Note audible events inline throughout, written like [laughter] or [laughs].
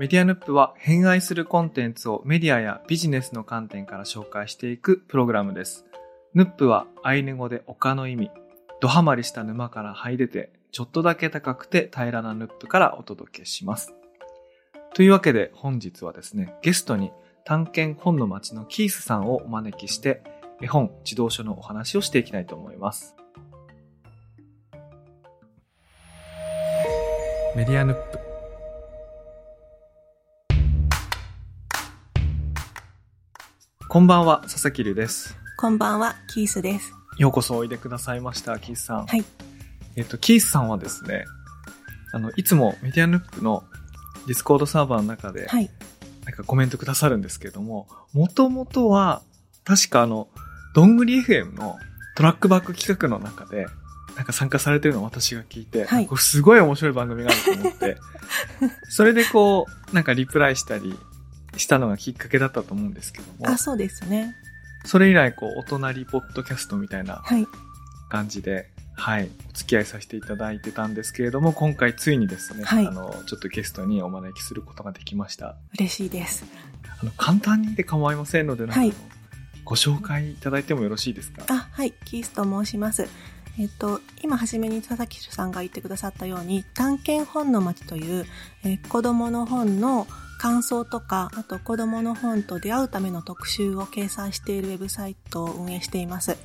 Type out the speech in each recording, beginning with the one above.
メディアヌップは偏愛するコンテンツをメディアやビジネスの観点から紹介していくプログラムです。ヌップはアイヌ語で丘の意味。ドハマりした沼から這い出て、ちょっとだけ高くて平らなヌップからお届けします。というわけで本日はですね、ゲストに探検本の街のキースさんをお招きして、絵本、自動書のお話をしていきたいと思います。メディアヌップ。こんばんは、佐々木隆です。こんばんは、キースです。ようこそおいでくださいました、キースさん。はい。えっと、キースさんはですね、あの、いつもメディアヌップの Discord サーバーの中で、はい。なんかコメントくださるんですけれども、もともとは、確かあの、どんぐり FM のトラックバック企画の中で、なんか参加されてるのを私が聞いて、はいすごい面白い番組があると思って、[laughs] それでこう、なんかリプライしたりしたのがきっかけだったと思うんですけどもあ、、そうですね。それ以来こう、お隣ポッドキャストみたいなはい。感じで、はい、お付き合いさせていただいてたんですけれども、今回ついにですね、はいあの、ちょっとゲストにお招きすることができました。嬉しいです。あの、簡単にで構いませんので、なんか、はいご紹介いただいてもよろしいですか？あ、はい。キースと申します。えっと、今初めに佐々木さんが言ってくださったように、探検本の街という、えー子供の本の感想とか、あと子供の本と出会うための特集を掲載しているウェブサイトを運営しています。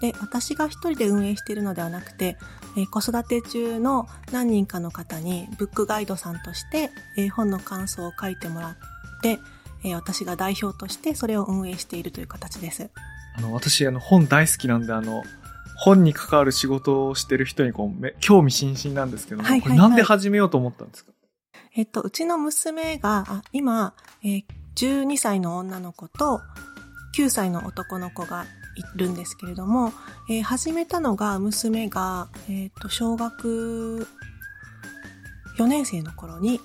で、私が一人で運営しているのではなくて、えー子育て中の何人かの方にブックガイドさんとして、えー本の感想を書いてもらって、えー私が代表としてそれを運営しているという形です。あの、私、あの、本大好きなんで、あの、本に関わる仕事をしてる人にこうめ興味津々なんですけども、はいはいはいこれなんで始めようと思ったんですか？えっと、うちの娘が、あ今、えー12歳の女の子と9歳の男の子がいるんですけれども、えー始めたのが娘が、えっと、小学4年生の頃に、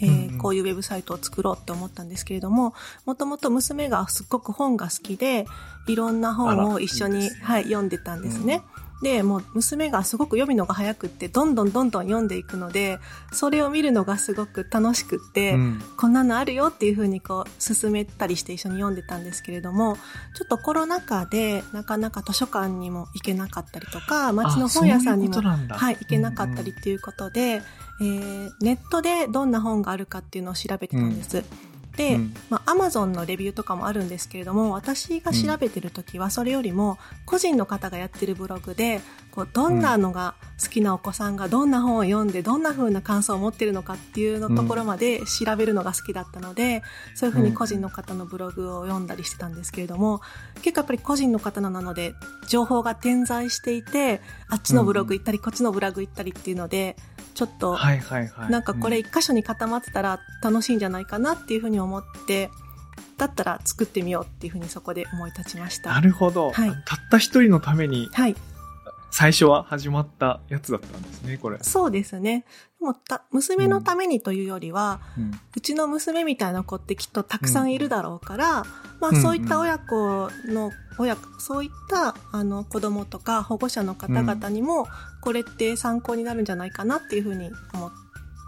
えーうんうん。こういうウェブサイトを作ろうって思ったんですけれども、もともと娘がすっごく本が好きで、いろんな本を一緒にはい、読んでたんですね。で、もう娘がすごく読むのが早くって、どんどんどんどん読んでいくので、それを見るのがすごく楽しくって、うん。こんなのあるよっていうふうにこう進めたりして一緒に読んでたんですけれども、ちょっとコロナ禍でなかなか図書館にも行けなかったりとか、街の本屋さんにもういうはい、行けなかったりっていうことで、えーネットでどんな本があるかっていうのを調べてたんです。で、うんまあ、アマゾンのレビューとかもあるんですけれども、私が調べてる時は、それよりも、個人の方がやってるブログで、こう、どんなのが好きなお子さんがどんな本を読んで、どんな風な感想を持ってるのかっていうのところまで調べるのが好きだったので、そういう風に個人の方のブログを読んだりしてたんですけれども、結構やっぱり個人の方なので、情報が点在していて、あっちのブログ行ったり、こっちのブログ行ったりっていうので、ちょっと。なんかこれう一箇所に固まってたら楽しいんじゃないかなっていうふうに思って、だったら作ってみようっていうふうにそこで思い立ちました。なるほど。はいたった一人のためにはい。最初は始まったやつだったんですね、これ。そうですね。でもた、娘のためにというよりは、うんうちの娘みたいな子ってきっとたくさんいるだろうから、まあうんそういった親子の、親子、そういったあの子供とか保護者の方々にも、これって参考になるんじゃないかなっていうふうに思っ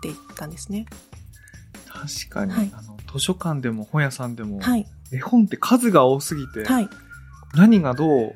ていったんですね。確かに、はいあの、図書館でも本屋さんでも、はい。絵本って数が多すぎて、はい。何がどう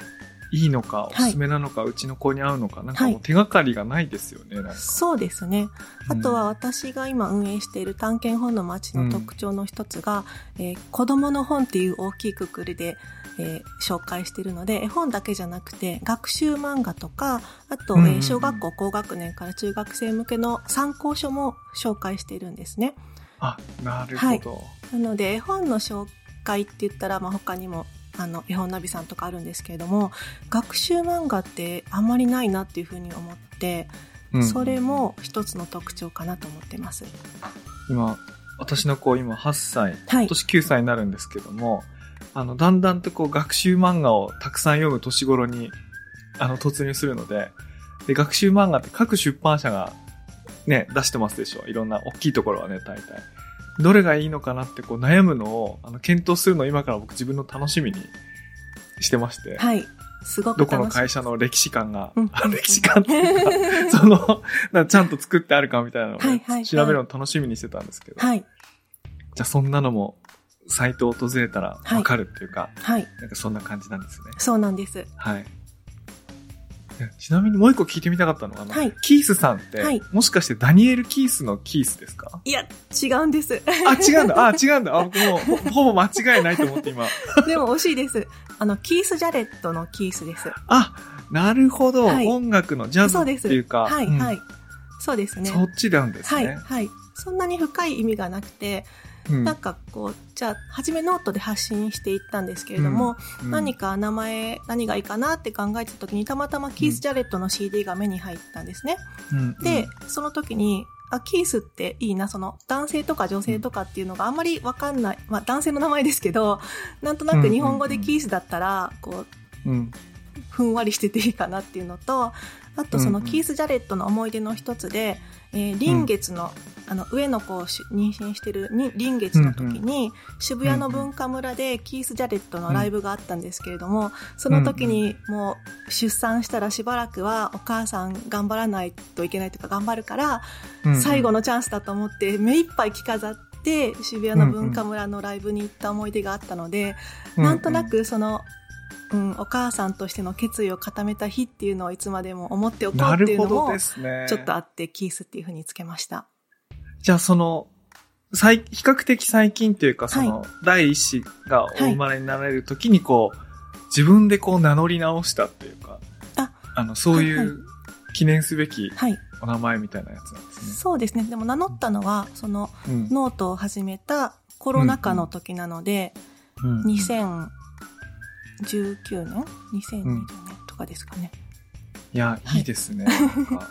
いいのか、おはいすすめなのか、うちの子に合うのか、なんかはいもう手がかりがないですよね、なんか。そうですね。あとは私が今運営している探検本の街の特徴の一つが、えー子供の本っていう大きいくくりで、えー紹介しているので、絵本だけじゃなくて学習漫画とか、あと、うんうんうんえー小学校高学年から中学生向けの参考書も紹介しているんですね。あ、なるほど。なので絵本の紹介って言ったら、まあ、他にもあの絵本ナビさんとかあるんですけれども学習漫画ってあんまりないなっていうふうに思って、うんそれも一つの特徴かなと思ってます。今、私の子今8歳、はい今年9歳になるんですけども、あの、だんだんとこう学習漫画をたくさん読む年頃に、あの、突入するので、で、学習漫画って各出版社がね、出してますでしょ？いろんな大きいところはね、大体。どれがいいのかなってこう悩むのを、あの、検討するのを今から僕自分の楽しみにしてまして。はい。すごくどこの。会社の歴史観が、うんあ [laughs] 歴史観っていうか、[laughs] その、ちゃんと作ってあるかみたいなのを調べるのを楽しみにしてたんですけど。はい。じゃあそんなのも、サイトを訪れたらわかるっていうか、はい。なんかそんな感じなんですね。そうなんです。はい。えちなみにもう一個聞いてみたかったのが、はいキースさんって、はいもしかしてダニエル・キースのキースですか？いや、違うんです。あ、違うんだ。あ、違うんだ。あ、僕もうほほぼ間違いないと思って今。[laughs] でも惜しいです。あの、キース・ジャレットのキースです。あ、なるほど。はい音楽のジャズ。っていうか。はい、うんはい。そうですね。そっちなんですはい、ね。はい。そんなに深い意味がなくて、うん。なんかこう、じゃあ、初めノートで発信していったんですけれども、うん。何か名前、何がいいかなって考えてた時に、たまたまキース・ジャレットの CD が目に入ったんですね。うん。で、その時に、あ、キースっていいな、その男性とか女性とかっていうのがあんまりわかんない、まあ男性の名前ですけど、なんとなく日本語でキースだったら、こう、うん、ふんわりしてていいかなっていうのと、あとそのうんうん。キース・ジャレットの思い出の一つで、えー臨月の、あの、上の子をし妊娠してるに臨月の時に、渋谷の文化村でキース・ジャレットのライブがあったんですけれども、その時にもう出産したらしばらくはお母さん頑張らないといけないというか頑張るから、うん最後のチャンスだと思って目いっぱい着飾って渋谷の文化村のライブに行った思い出があったので、なんとな、くその、うん、お母さんとしての決意を固めた日っていうのをいつまでも思っておこうなっていうのもね。ちょっとあってキースっていうふうにつけました。じゃあその、最比較的最近っていうか、その、第一子がお生まれになられる時にこう、自分でこう名乗り直したっていうか、あの、そういはいはう記念すべきはい。お名前みたいなやつなんですね。そうですね。でも名乗ったのは、そのうんノートを始めたコロナ禍の時なので、うん2019年 ?2020 年とかですかね。いや、はいいいですね。なんか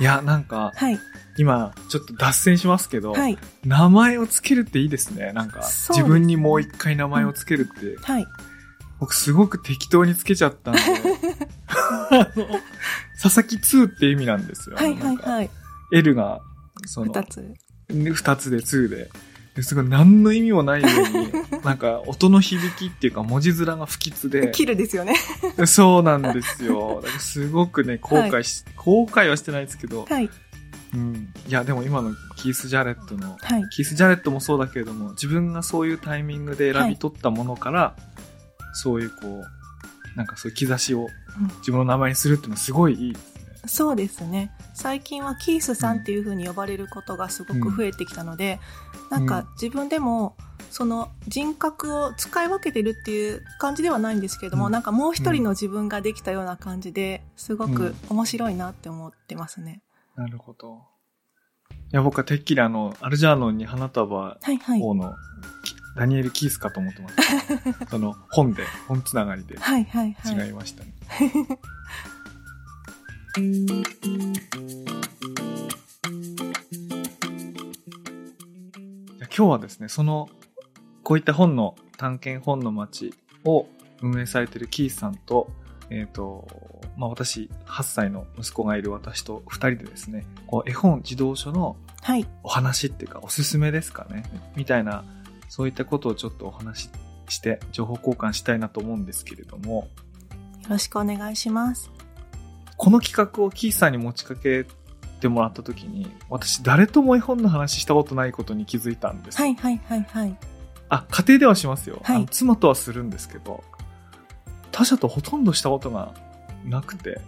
いや、なんか、はい。今、ちょっと脱線しますけど、はい。名前をつけるっていいですね。なんか、ね自分にもう一回名前をつけるって、はい。僕すごく適当につけちゃったんで、[laughs] あの佐々木2って意味なんですよ。はいはないはい。L が、その、二つ。二つで2で。ですごい何の意味もないように、なんか音の響きっていうか文字面が不吉で、キルですよね。そうなんですよ。[laughs] すごくね、後悔し、後悔はしてないですけど、はい。うん。いや、でも今のキース・ジャレットの、はい。キース・ジャレットもそうだけれども、自分がそういうタイミングで選び取ったものから、そういうこう、なんかそういう兆しをうん自分の名前にするっていうのはすごいいいですね。そうですね。最近はキースさんっていう風に呼ばれることがすごく増えてきたので、なんか自分でも、その人格を使い分けてるっていう感じではないんですけれども、うんなんかもう一人の自分ができたような感じで、すごく面白いなって思ってますね。なるほど。いや、僕はてっきりあの、アルジャーノンに花束はいはい。王の、きダニエル・キースかと思ってました。[laughs] その本で、本つながりではいはいはい。違いましたね。じゃあ今日はですね、その、こういった本の、探検本の街を運営されているキースさんと、えっ、と、まあ、私、8歳の息子がいる私と2人でですね、こう絵本児童書のはい。お話っていうか、おすすめですかね？みたいな、そういったことをちょっとお話しして、情報交換したいなと思うんですけれども、よろしくお願いします。この企画をキースさんに持ちかけてもらった時に、私誰とも絵本の話したことないことに気づいたんです。はいはいはいはい。あ、家庭ではしますよ。はいあの妻とはするんですけど、他者とほとんどしたことがなくて、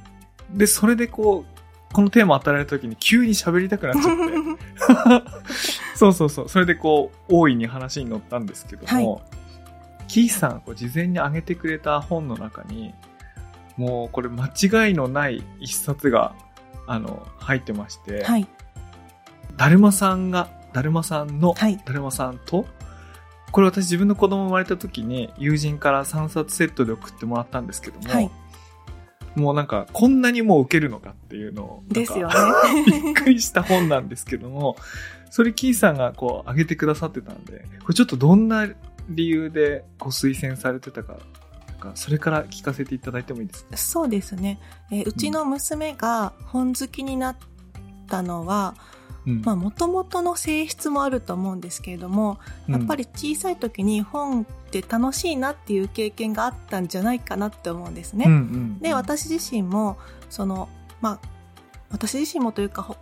で、それでこう、このテーマ与えられた時に急に喋りたくなっちゃって、[laughs] [laughs] そうそうそう。それでこう、大いに話に乗ったんですけども、キースさんがこう事前に挙げてくれた本の中に、もうこれ間違いのない一冊が、あの、入ってまして、はい。だるまさんが、だるまさんの、はい。だるまさんと、これ私自分の子供生まれた時に友人から3冊セットで送ってもらったんですけども、はい。もうなんかこんなにもう受けるのかっていうのを、ですよね。[laughs] びっくりした本なんですけども、それキーさんがこう上げてくださってたんで、これちょっとどんな理由でご推薦されてたか、かそれから聞かせていただいてもいいですか？そうですね。えーうちの娘が本好きになったのは、うん。まあ、もともとの性質もあると思うんですけれども、やっぱり小さい時に本って楽しいなっていう経験があったんじゃないかなって思うんですね。うんうん。で、私自身も、その、まあ、私自身もというか、ほ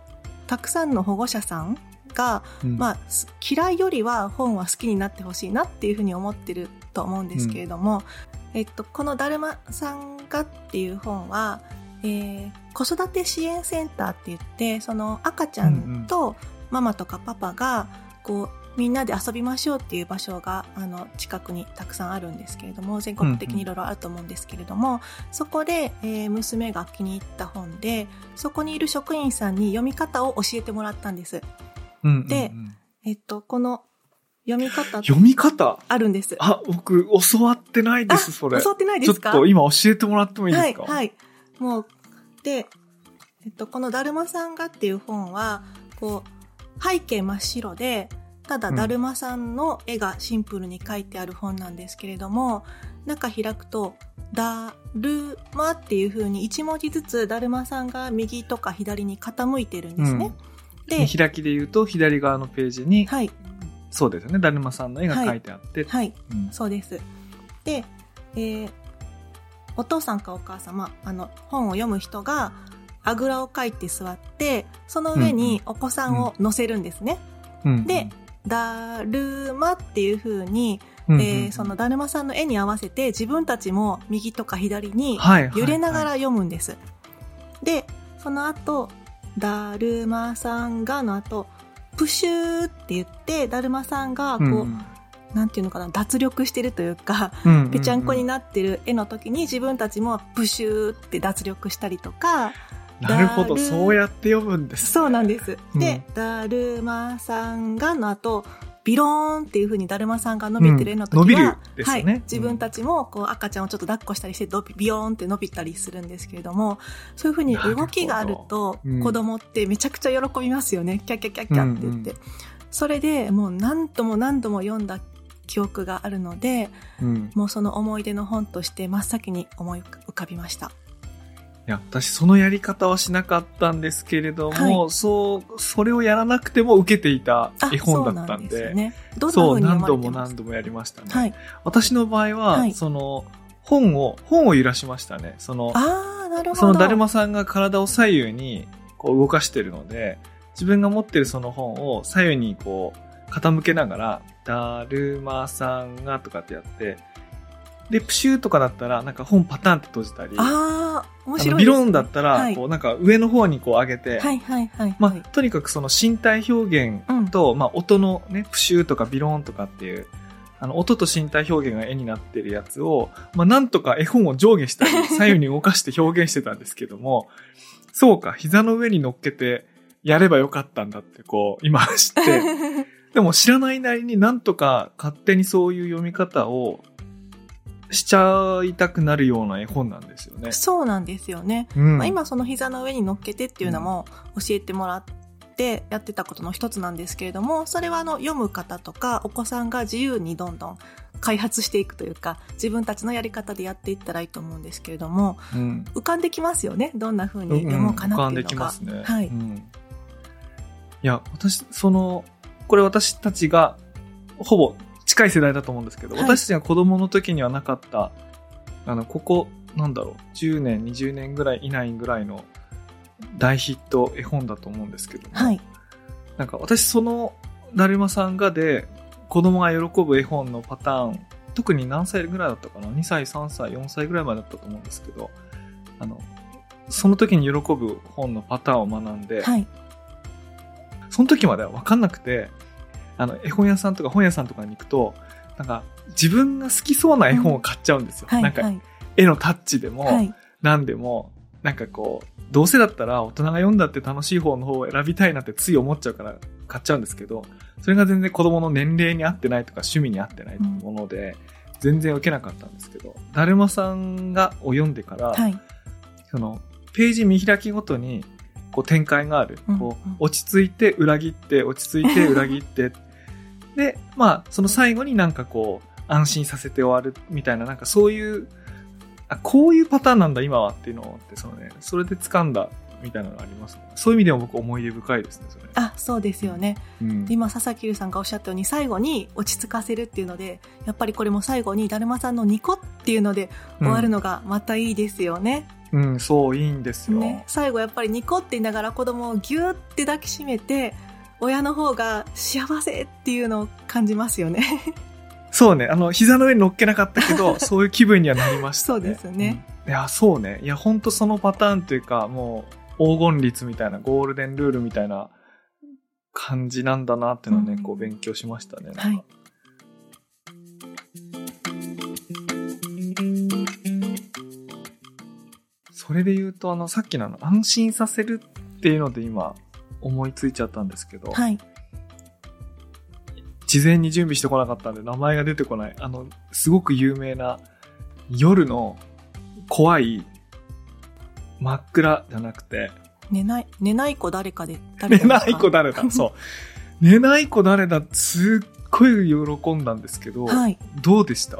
たくさんの保護者さんが、うん。まあ、す嫌いよりは本は好きになってほしいなっていうふうに思ってると思うんですけれども、えっと、この「だるまさんが」っていう本は、えー子育て支援センターって言ってその赤ちゃんとママとかパパがこうみんなで遊びましょうっていう場所があの近くにたくさんあるんですけれども全国的にいろいろあると思うんですけれども、そこで、えー娘が気に入った本でそこにいる職員さんに読み方を教えてもらったんです。うんうんうんでえっと、この読み方？読み方？あるんです。あ、僕、教わってないです、それ。教わってないですか？ちょっと今教えてもらってもいいですか？はい、はい。もう、で、えっと、このだるまさんがっていう本は、こう、背景真っ白で、ただうんだるまさんの絵がシンプルに描いてある本なんですけれども、中開くと、だるまっていう風に一文字ずつだるまさんが右とか左に傾いてるんですね。で見、開きで言うと、左側のページに、はい、そうですよね、だるまさんの絵が描い。てあって、はい、うん。そうです。で、えーお父さんかお母様、あの、本を読む人が、あぐらをかいて座って、その上にお子さんを乗せるんですね。うん。で、だるまっていう風に、うんうんえーそのだるまさんの絵に合わせて自分たちも右とか左にはいはい。揺れながら読むんです。で、その後、だるまさんがの後、プシューって言って、だるまさんがこう、うんなんていうのかな、脱力してるというか、ぺちゃんこになってる絵の時に自分たちもプシューって脱力したりとか、なるほど、そうやって読むんです。そうなんです。うんで、だるまさんがの後、ビローンっていう風にだるまさんが伸びてる絵の時は、うん伸びるですよねはい、自分たちもこう赤ちゃんをちょっと抱っこしたりしてドビビヨーンって伸びたりするんですけれども、そういう風に動きがあると子供ってめちゃくちゃ喜びますよね。キャッキャッキャッキャって言って。うんそれでもう何度も何度も読んだ記憶があるので、うんもうその思い出の本として真っ先に思い浮かびました。いや、私そのやり方はしなかったんですけれども、はいそう、それをやらなくても受けていたあ絵本だったそうんですよで、ね。そう、何度も何度もやりましたね。はい。私の場合は、はいその、本を、本を揺らしましたね。その、ああ、なるほど。そのだるまさんが体を左右にこう動かしてるので、自分が持ってるその本を左右にこう傾けながら、だるまさんがとかってやって、で、プシューとかだったら、なんか本パターンって閉じたり、ああ、面あ白いね。のビロンだったら、はい、こうなんか上の方にこう上げて、はいはいはい。まあ、はいとにかくその身体表現と、まあ、音のね、プシューとかビローンとかっていう、あの、音と身体表現が絵になってるやつを、まあ、なんとか絵本を上下したり、[laughs] 左右に動かして表現してたんですけども、そうか、膝の上に乗っけてやればよかったんだって、こう、今知って、[laughs] でも知らないなりになんとか勝手にそういう読み方をしちゃいたくなるような絵本なんですよね。そうなんですよね。うんまあ、今その膝の上に乗っけてっていうのも教えてもらってやってたことの一つなんですけれども、それはあの読む方とかお子さんが自由にどんどん開発していくというか、自分たちのやり方でやっていったらいいと思うんですけれども、うん浮かんできますよね？どんな風に読もうかなっていうのが。はい。うんいや、私、その、これ私たちが、ほぼ近い世代だと思うんですけど、はい私たちが子供の時にはなかった、あの、ここ、なんだろう、10年、20年ぐらい以内ぐらいの大ヒット絵本だと思うんですけども、はい。なんか私その、だるまさんがで、子供が喜ぶ絵本のパターン、特に何歳ぐらいだったかな ?2 歳、3歳、4歳ぐらいまでだったと思うんですけど、あの、その時に喜ぶ本のパターンを学んで、はい。その時までは分かんなくて、あの、絵本屋さんとか本屋さんとかに行くと、なんか、自分が好きそうな絵本を買っちゃうんですよ。はい。なんか、はい。絵のタッチでも、はい。何でも、なんかこう、どうせだったら大人が読んだって楽しい方の方を選びたいなってつい思っちゃうから買っちゃうんですけど、それが全然子供の年齢に合ってないとか趣味に合ってないもので、全然受けなかったんですけど、だるまさんがを読んでから、はい。その、ページ見開きごとに、こう展開がある。うんこううん落ち着いて裏切って、落ち着いて裏切って。[laughs] で、まあ、その最後になんかこう、安心させて終わるみたいな、なんかそういう、あ、こういうパターンなんだ今はっていうのを思って、そのね、それで掴んだみたいなのがありますね。そういう意味でも僕思い出深いですね、それ。あ、そうですよね。うんで今、佐々木優さんがおっしゃったように、最後に落ち着かせるっていうので、やっぱりこれも最後にだるまさんのニコっていうので終わるのがまたいいですよね。うん、うんそう、いいんですよ。ね最後やっぱりニコって言いながら子供をギューって抱きしめて、親の方が幸せっていうのを感じますよね。そうね、あの、膝の上に乗っけなかったけど、[laughs] そういう気分にはなりましたね。そうですね。うん。いや、そうね。いや、ほんとそのパターンというか、もう、黄金律みたいな、ゴールデンルールみたいな感じなんだなっていうのをね、うんこう勉強しましたね。はいそれで言うと、あの、さっきの、安心させるっていうので今、思いついちゃったんですけど、はい。事前に準備してこなかったんで名前が出てこない。あの、すごく有名な夜の怖い真っ暗じゃなくて、寝ない、寝ない子誰かで、誰寝ない子誰誰だ？[laughs] そう。寝ない子誰だすっごい喜んだんですけど、はい。どうでした？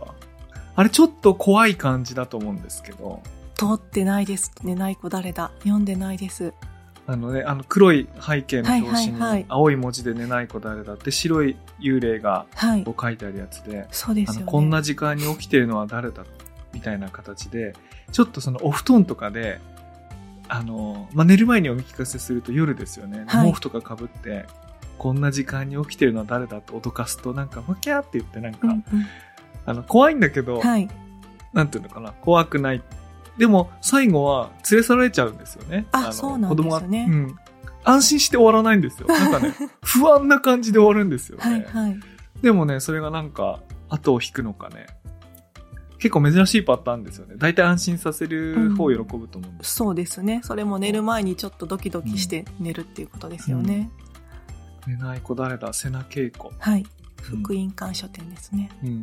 あれちょっと怖い感じだと思うんですけど、通ってないです。寝ない子誰だ？読んでないです。あのね、あの黒い背景の表紙に青い文字で寝ない子誰だって白い幽霊がはいこ。う書いてあるやつで、そうです。こんな時間に起きてるのは誰だ？みたいな形で、ちょっとそのお布団とかで、あの、まあ、寝る前にお見聞かせすると夜ですよね。はい毛布とか被って、こんな時間に起きてるのは誰だと脅かすと、なんか、ふきゃーって言って、なんか、うんうん。あの、怖いんだけど、はい。なんていうのかな、怖くない。でも、最後は連れ去られちゃうんですよね。のあそうなんですね子供がうん。安心して終わらないんですよ。なんかね、不安な感じで終わるんですよね。はいはい。でもね、それがなんか、後を引くのかね。結構珍しいパターンですよね。大体安心させる方を喜ぶと思うんです。そうですね。それも寝る前にちょっとドキドキして寝るっていうことですよね。寝ない子誰だ？瀬名恵子。はい。うん福音館書店ですね。うん。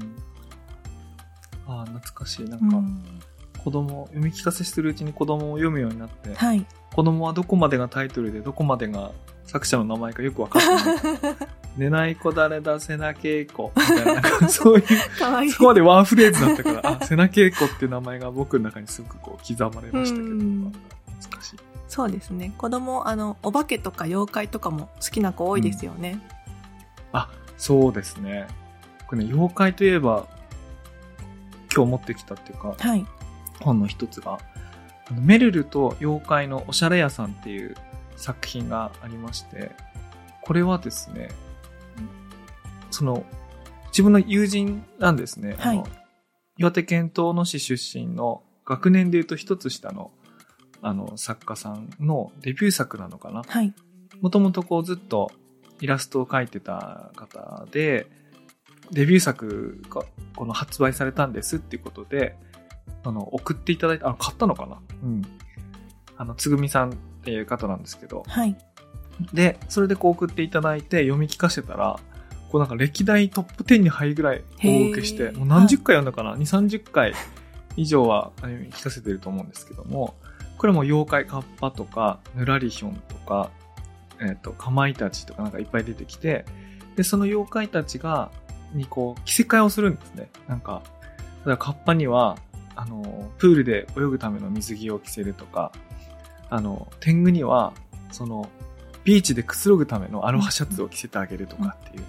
ああ、懐かしい。なか、うんん。子供、読み聞かせしてるうちに子供を読むようになって、はい。子供はどこまでがタイトルでどこまでが作者の名前かよくわかってない。[laughs] 寝ない子誰だ瀬名恵子。みたいな、[laughs] そういう、かわいい。そこまでワンフレーズだったから、あ、瀬名恵子っていう名前が僕の中にすごくこう刻まれましたけど、懐かしい。そうですね。子供、あの、お化けとか妖怪とかも好きな子多いですよね。あ、そうですね。これね、妖怪といえば、今日持ってきたっていうか、はい。本の一つが、あのメルルと妖怪のおしゃれ屋さんっていう作品がありまして、これはですね、その、自分の友人なんですね。あのはい岩手県遠野市出身の学年で言うと一つ下の、あの、作家さんのデビュー作なのかな。はい。もともとこうずっとイラストを描いてた方で、デビュー作がこの発売されたんですっていうことで、あの、送っていただいた、あ、買ったのかなうん。あの、つぐみさんっていう方なんですけど、はい。で、それでこう送っていただいて読み聞かせたら、こうなんか歴代トップ10に入るぐらい大受けして、もう何十回読んだかな、?2、30回以上は聞かせてると思うんですけども、これも妖怪カッパとか、ぬらりひょんとか、えっ、と、かまいたちとかなんかいっぱい出てきて、で、その妖怪たちが、にこう、着せ替えをするんですね。なんか、例えばカッパには、あの、プールで泳ぐための水着を着せるとか、あの、天狗には、その、ビーチでくつろぐためのアロハシャツを着せてあげるとかっていう。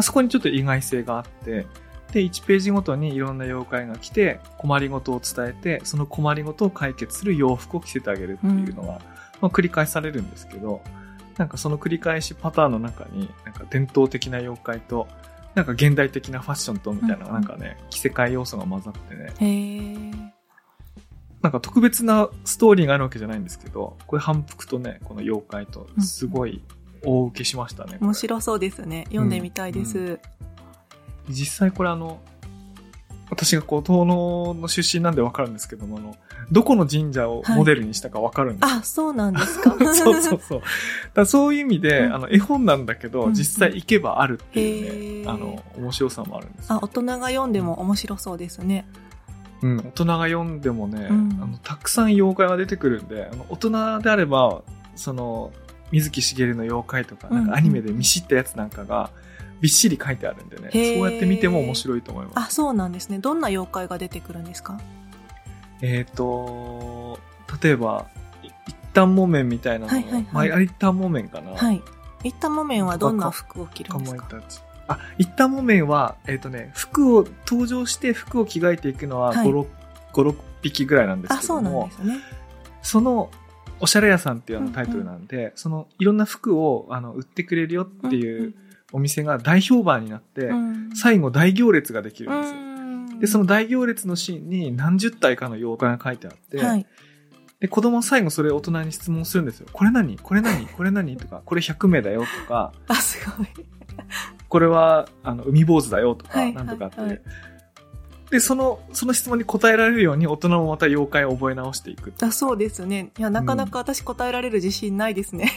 そこにちょっと意外性があって、で、1ページごとにいろんな妖怪が来て、困りごとを伝えて、その困りごとを解決する洋服を着せてあげるっていうのが、まあ、繰り返されるんですけど、なんかその繰り返しパターンの中に、なんか伝統的な妖怪と、なんか現代的なファッションとみたいな、うん。なんかね、着せ替え要素が混ざってね、へー。なんか特別なストーリーがあるわけじゃないんですけど、これ反復とね、この妖怪とすごい大受けしましたね。面白そうですね。読んでみたいです。う実際これあの、私がこう、東能の出身なんでわかるんですけども、あの、どこの神社をモデルにしたかわかるんですよ。あ、そうなんですか。[laughs] そうそうそう。だそういう意味で、うんあの、絵本なんだけど、うん実際行けばあるっていうね、あの、面白さもあるんですよあ、大人が読んでも面白そうですね。うん、大人が読んでもね、うんあの、たくさん妖怪が出てくるんで、あの、大人であれば、その、水木しげるの妖怪とか、なんかアニメで見知ったやつなんかが、びっしり書いてあるんでね、へーそうやって見ても面白いと思います。あ、そうなんですね。どんな妖怪が出てくるんですか？えっ、と、例えば、い一旦木綿みたいなのを、はいはいはいまあ、一旦木綿かな？はい。一旦木綿はどんな服を着るかんですか？まいたち。あ、一旦木綿は、えっ、とね、服を、登場して服を着替えていくのははい5、6、5、6匹ぐらいなんですあ、そうなんけども、ですね。その、おしゃれ屋さんっていうあのタイトルなんで、そのいろんな服をあの売ってくれるよっていうお店が大評判になって、うん。最後大行列ができるんですよ。うん。で、その大行列のシーンに何十体かの妖怪が書いてあって、はい。で、子供は最後それを大人に質問するんですよ。これ何？これ何？これ何？とか、これ100名だよとか、あ、すごい。これは、あの、海坊主だよとか、はいなんとかって、はいはいで、その、その質問に答えられるように大人もまた妖怪を覚え直していく。あそうですね。いや、なかなか私答えられる自信ないですね。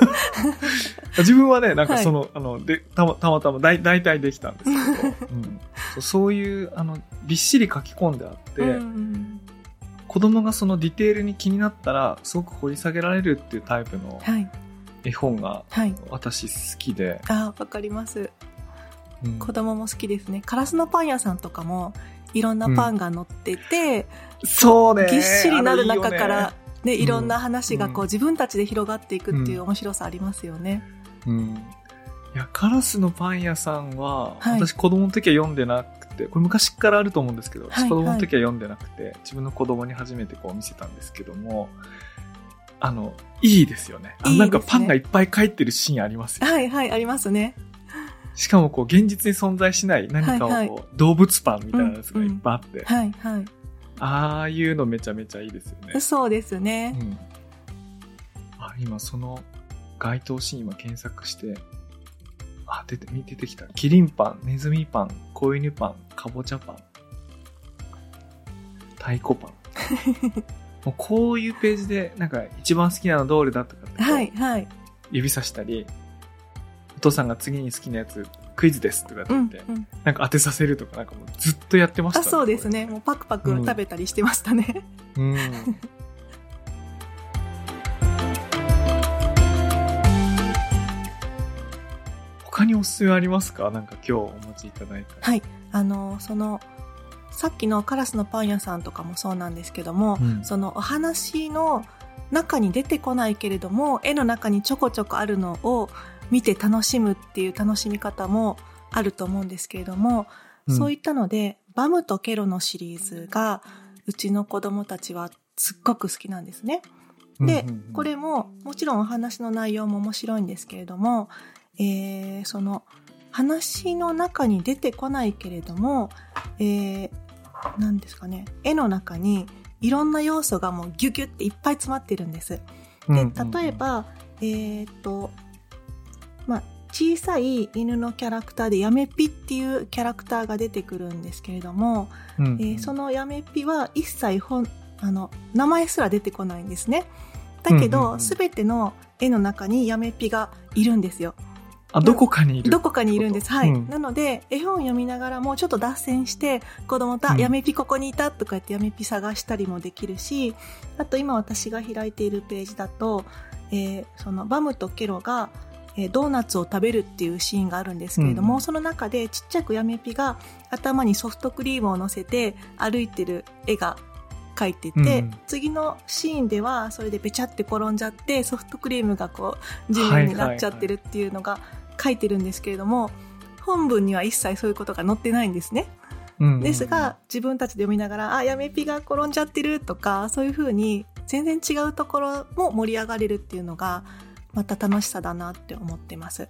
[laughs] 自分はね、なんかはいその、あの、で、たまたまたまだい、大体できたんですけど、[laughs] うんそうそういう、あの、びっしり書き込んであって、うん子供がそのディテールに気になったら、すごく掘り下げられるっていうタイプのはい。絵本がはい。私好きで、あ、わかります。うん子供も好きですね。カラスのパン屋さんとかも、いろんなパンが乗ってて、そうね。ぎっしりなる中からね、ね、いろんな話がこう、うん自分たちで広がっていくっていううん面白さありますよね。うん。いや、カラスのパン屋さんは、はい私子供の時は読んでなくて、これ昔からあると思うんですけど、はい私子供の時は読んでなくて、自分の子供に初めてこう見せたんですけども、あの、いいですよね。いいねなんかパンがいっぱい書いてるシーンありますよ。はいはい、ありますね。しかもこう、現実に存在しない何かをこう、はいはい動物パンみたいなやつがいっぱいあって、はいはい。ああいうのめちゃめちゃいいですよね。そうですね。うん。あ、今その該当シーン今検索して、あ、出て、出てきた。キリンパン、ネズミパン、子犬パン、かぼちゃパン、太鼓パン。[laughs] もうこういうページで、なんか一番好きなのどれだとかってはいはい。指さしたり、お父さんが次に好きなやつ、クイズですとかってう言って、んうん。なんか当てさせるとか、なんかもうずっとやってましたあ、そうですね。もうパクパク食べたりしてましたね。これ。うん。他におすすめありますか？なんか今日お持ちいただいた。はい。あの、その、さっきのカラスのパン屋さんとかもそうなんですけども、うんそのお話の中に出てこないけれども、絵の中にちょこちょこあるのを見て楽しむっていう楽しみ方もあると思うんですけれども、うんそういったので、バムとケロのシリーズが、うちの子供たちはすっごく好きなんですね。で、これももちろんお話の内容も面白いんですけれども、えーその話の中に出てこないけれども、えー、なんですかね、絵の中にいろんな要素がもうギュギュっていっぱい詰まってるんです。で、例えば、えーっと、まあ、小さい犬のキャラクターでヤメピっていうキャラクターが出てくるんですけれども、うんうんえーそのヤメピは一切本あの名前すら出てこないんですね。だけうんうんど、うんすべての絵の中にヤメピがいるんですよ。あ、どこかにいる。どこかにいるんです。はい。うんなので、絵本読みながらもちょっと脱線して、子供と、うんあヤメピここにいたとか言ってヤメピ探したりもできるし、あと今私が開いているページだと、えーそのバムとケロが、えードーナツを食べるっていうシーンがあるんですけれども、うん。その中でちっちゃくヤメピが頭にソフトクリームを乗せて歩いてる絵が描いてて、うん。次のシーンではそれでべちゃって転んじゃってソフトクリームがこう地面になっちゃってるっていうのが書いてるんですけれども、本文には一切そういうことが載ってないんですね。うんですが、自分たちで読みながら、あ、やめぴが転んじゃってるとか、そういうふうに全然違うところも盛り上がれるっていうのが、また楽しさだなって思ってます。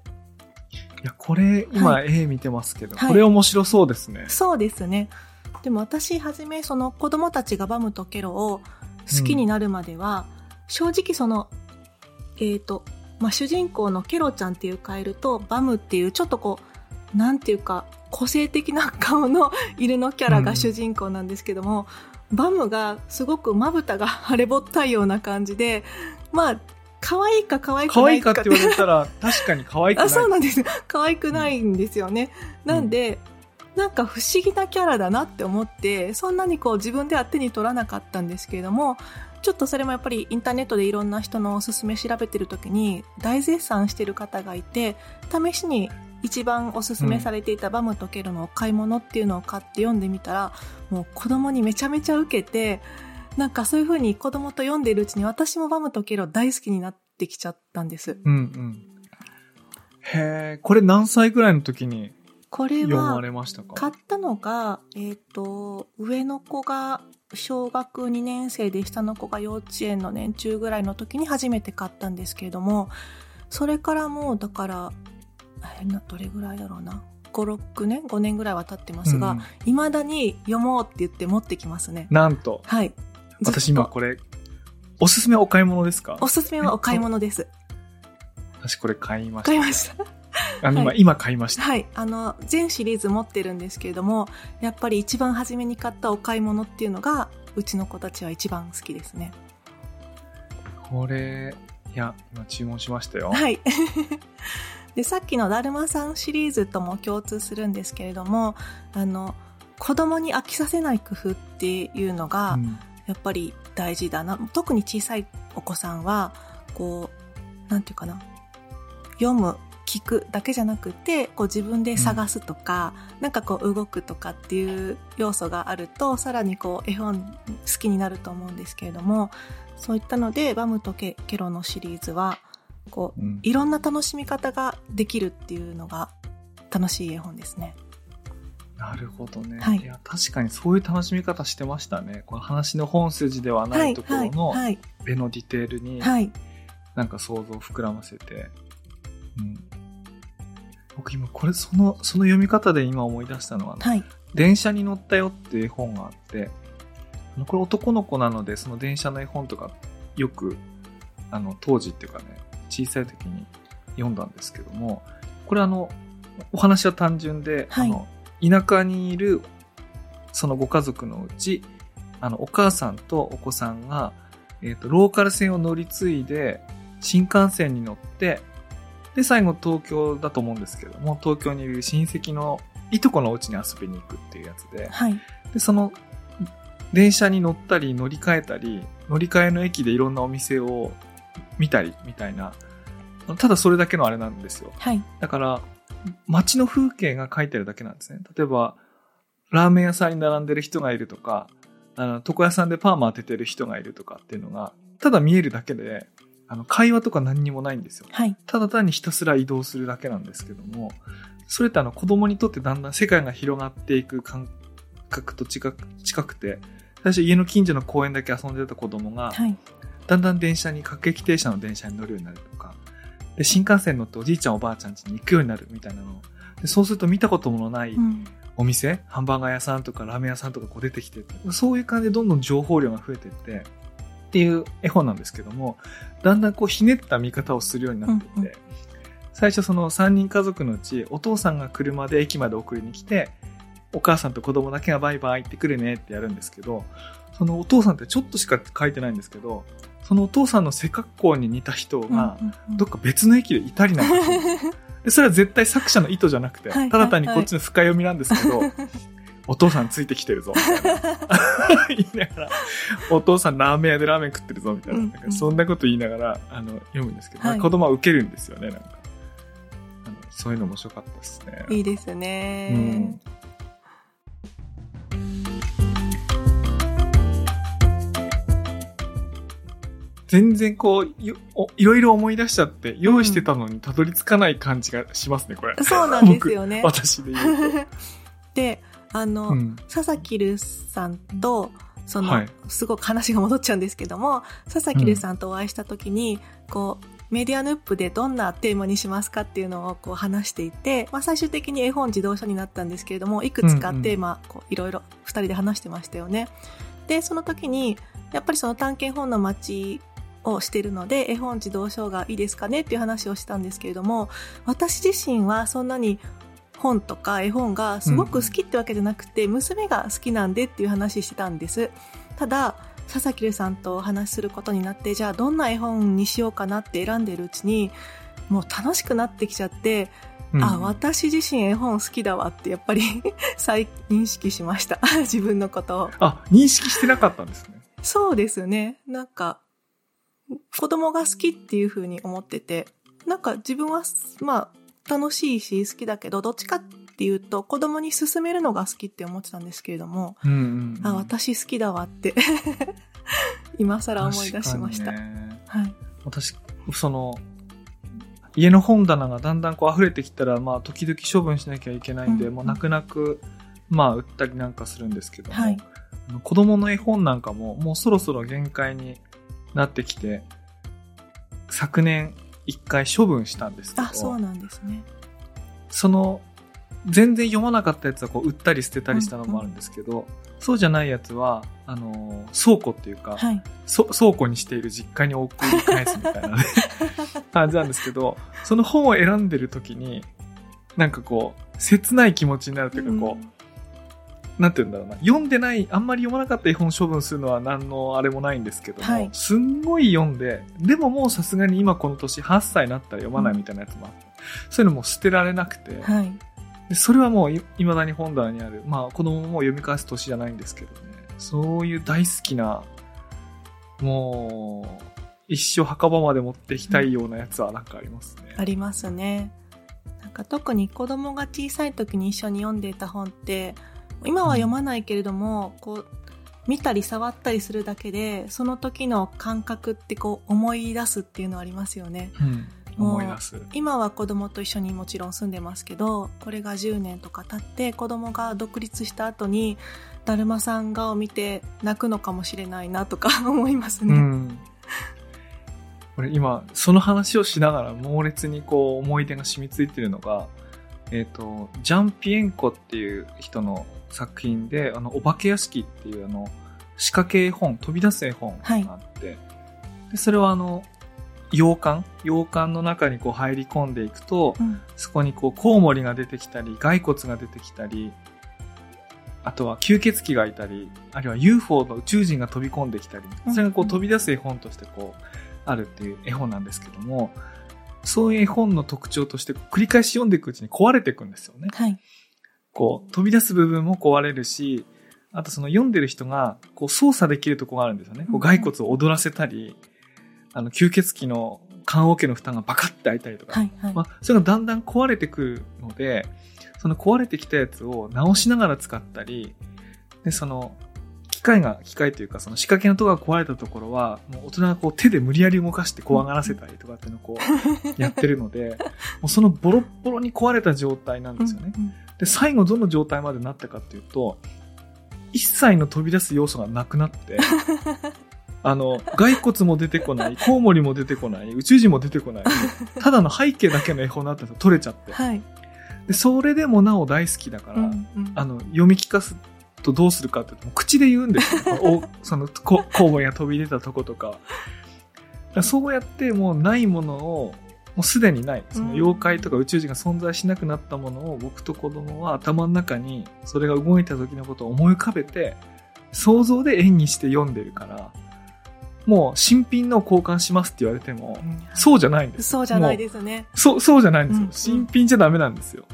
いや、これ、今、は絵見てますけど、はいこれ面白そうですね。そうですね。でも私はじめその子供たちがバムとケロを好きになるまでは、正直その、えっ、と、まあ、主人公のケロちゃんっていうカエルとバムっていうちょっとこう、なんていうか、個性的な顔の [laughs] 犬のキャラが主人公なんですけども、バムがすごくまぶたが腫れぼったいような感じで、まあ、可愛いか可愛く可ないか愛いかって言われたら、確かに可愛くない。あ、そうなんです。可愛くないんですよね。なんで、なんか不思議なキャラだなって思って、そんなにこう自分では手に取らなかったんですけれども、ちょっとそれもやっぱりインターネットでいろんな人のおすすめ調べてる時に大絶賛してる方がいて、試しに一番おすすめされていたバムとケロのお買い物っていうのを買って読んでみたら、もう子供にめちゃめちゃ受けて、なんかそういう風に子供と読んでいるうちに私もバムとケロ大好きになってきちゃったんです。うんうん。へえ、これ何歳ぐらいの時にこれは読まれましたか？買ったのが、えっ、と、上の子が小学2年生で下の子が幼稚園の年中ぐらいの時に初めて買ったんですけれども、それからもうだから、えなどれぐらいだろうな。5、6年 ?5 年ぐらいは経ってますが、うん未だに読もうって言って持ってきますね。なんと、はい。私今これ、おすすめお買い物ですか？おすすめはお買い物です。私これ買いました。買いました？あの今、はい今買いました。はい。あの、全シリーズ持ってるんですけれども、やっぱり一番初めに買ったお買い物っていうのが、うちの子たちは一番好きですね。これ、いや、今注文しましたよ。はい。[laughs] で、さっきのだるまさんシリーズとも共通するんですけれども、あの、子供に飽きさせない工夫っていうのが、うんやっぱり大事だな。特に小さいお子さんは、こう、なんていうかな。読む、聞くだけじゃなくて、こう自分で探すとか、なんかこう動くとかっていう要素があると、さらにこう絵本好きになると思うんですけれども、そういったので、バムとケケロのシリーズは、こう、うんいろんな楽しみ方ができるっていうのが楽しい絵本ですね。なるほどね。はいや、確かにそういう楽しみ方してましたね。この話の本筋ではなはいい、とこはい、ろのはい、絵のディテールに、はい。なんか想像を膨らませて。うん。僕今これ、その、その読み方で今思い出したのは、はい。電車に乗ったよっていう絵本があって、これ男の子なので、その電車の絵本とかよく、あの、当時っていうかね、小さい時に読んだんですけども、これあの、お話は単純で、はいあの、田舎にいる、そのご家族のうち、あの、お母さんとお子さんが、えっ、と、ローカル線を乗り継いで、新幹線に乗って、で、最後東京だと思うんですけども、東京にいる親戚のいとこのお家に遊びに行くっていうやつで、はい。で、その、電車に乗ったり乗り換えたり、乗り換えの駅でいろんなお店を見たりみたいな、ただそれだけのあれなんですよ。はい。だから、街の風景が書いてるだけなんですね。例えば、ラーメン屋さんに並んでる人がいるとか、あの、床屋さんでパーマ当ててる人がいるとかっていうのが、ただ見えるだけで、あの、会話とか何にもないんですよ。はい。ただ単にひたすら移動するだけなんですけども、それってあの子供にとってだんだん世界が広がっていく感覚と近く近くて、最初家の近所の公園だけ遊んでた子供が、はい。だんだん電車に、各駅停車の電車に乗るようになるとか、で、新幹線乗っておじいちゃんおばあちゃん家に行くようになるみたいなの。でそうすると見たこともないうん。お店、ハンバーガー屋さんとかラーメン屋さんとかこう出てきて、そういう感じでどんどん情報量が増えていって、っていう絵本なんですけども、だんだんこうひねった見方をするようになっていて、うんうん最初その3人家族のうち、お父さんが車で駅まで送りに来て、お母さんと子供だけがバイバイってくるねってやるんですけど、そのお父さんってちょっとしか書いてないんですけど、そのお父さんの背格好に似た人が、どっか別の駅でいたりなんかすよ [laughs] で、それは絶対作者の意図じゃなくて、はいただ単にこっちの深読みなんですけど、[laughs] お父さんついてきてるぞ、みたいな。[laughs] 言いながら、お父さんラーメン屋でラーメン食ってるぞ、みたいな。なんかそんなこと言いながら、あの、読むんですけど、はい子供は受けるんですよね、なんか。そういうの面白かったですね。いいですね。うん全然こう、いろいろ思い出しちゃって、用意してたのにたどり着かない感じがしますね、これ。そうなんですよね。[laughs] 私で言うと。で、あの、うん佐々木留さんと、その、はいすごく話が戻っちゃうんですけども、佐々木留さんとお会いした時に、こう、メディアヌップでどんなテーマにしますかっていうのをこう話していて、まあ最終的に絵本自動車になったんですけれども、いくつかテーマ、こういろいろ二人で話してましたよね。で、その時に、やっぱりその探検本の街をしているので、絵本自動書がいいですかねっていう話をしたんですけれども、私自身はそんなに本とか絵本がすごく好きってわけじゃなくて、娘が好きなんでっていう話してたんです。ただ、佐々木留さんとお話しすることになって、じゃあどんな絵本にしようかなって選んでるうちに、もう楽しくなってきちゃって、うんあ、私自身絵本好きだわってやっぱり [laughs] 再認識しました。[laughs] 自分のことを。あ、認識してなかったんですね。そうですね。なんか、子供が好きっていう風に思ってて、なんか自分は、まあ、楽しいし好きだけど、どっちかっていうと、子供に勧めるのが好きって思ってたんですけれども、うんうんうんあ、私好きだわって、[laughs] 今更思い出しました。ねはい。私、その、家の本棚がだんだんこう溢れてきたら、まあ、時々処分しなきゃいけないんで、うんもう泣く泣く、まあ、売ったりなんかするんですけども、はい。子供の絵本なんかももうそろそろ限界になってきて、昨年一回処分したんですけど、あ、そうなんですね。その、全然読まなかったやつはこう売ったり捨てたりしたのもあるんですけど、そうじゃないやつは、あのー倉庫っていうか、はい。そ倉庫にしている実家に送り返すみたいなね [laughs] 感じなんですけど、その本を選んでる時に、なんかこう、切ない気持ちになるというか、こう、なんて言うんだろうな、読んでない、あんまり読まなかった絵本処分するのは何のあれもないんですけども、はいすんごい読んで、でももうさすがに今この年8歳になったら読まないみたいなやつもあって、そういうのも捨てられなくて、はい。でそれはもうい未だに本棚にある、まあ子供も読み返す年じゃないんですけどね、そういう大好きな、もう、一生墓場まで持っていきたいようなやつはなんかありますね。ありますね。なんか特に子供が小さい時に一緒に読んでいた本って、今は読まないけれども、こう、見たり触ったりするだけで、その時の感覚ってこう思い出すっていうのありますよね。うん。思い出す。今は子供と一緒にもちろん住んでますけど、これが10年とか経って子供が独立した後に、だるまさんがを見て泣くのかもしれないなとか [laughs] 思いますね。うん。これ今、その話をしながら猛烈にこう思い出が染みついてるのが、えっ、と、ジャンピエンコっていう人の作品で、あの、お化け屋敷っていうあの、仕掛け絵本、飛び出す絵本があって、で、それはあの、洋館？洋館の中にこう入り込んでいくと、うん。そこにこうコウモリが出てきたり、骸骨が出てきたり、あとは吸血鬼がいたり、あるいは UFO の宇宙人が飛び込んできたり、それがこううん飛び出す絵本としてこう、あるっていう絵本なんですけども、そういう絵本の特徴として繰り返し読んでいくうちに壊れていくんですよね。はい。こう、飛び出す部分も壊れるし、あとその読んでる人が、こう操作できるところがあるんですよね。こう骸骨を踊らせたり、あの、吸血鬼の棺桶の蓋がバカって開いたりとか、はい。はい。まあ、それがだんだん壊れてくるので、その壊れてきたやつを直しながら使ったり、で、その、機械が、機械というか、その仕掛けのところが壊れたところは、もう大人がこう手で無理やり動かして怖がらせたりとかっていうのをこう、[laughs] やってるので、もうそのボロッボロに壊れた状態なんですよね。うんうんで、最後どの状態までなったかっていうと、一切の飛び出す要素がなくなって、[laughs] あの、骸骨も出てこない、コウモリも出てこない、宇宙人も出てこない、ただの背景だけの絵本だったんですよ。取れちゃって。はい。で、それでもなお大好きだから、うんうんあの、読み聞かすとどうするかって口で言うんですよ。[laughs] おその、こコウモリが飛び出たとことか。そうやってもうないものを、もうすでにない。その妖怪とか宇宙人が存在しなくなったものを僕と子供は頭の中にそれが動いた時のことを思い浮かべて、想像で演技して読んでるから、もう新品の交換しますって言われても、うんそうじゃないんです。そうじゃないですね。そう、そうじゃないんですよ。うん新品じゃダメなんですよ。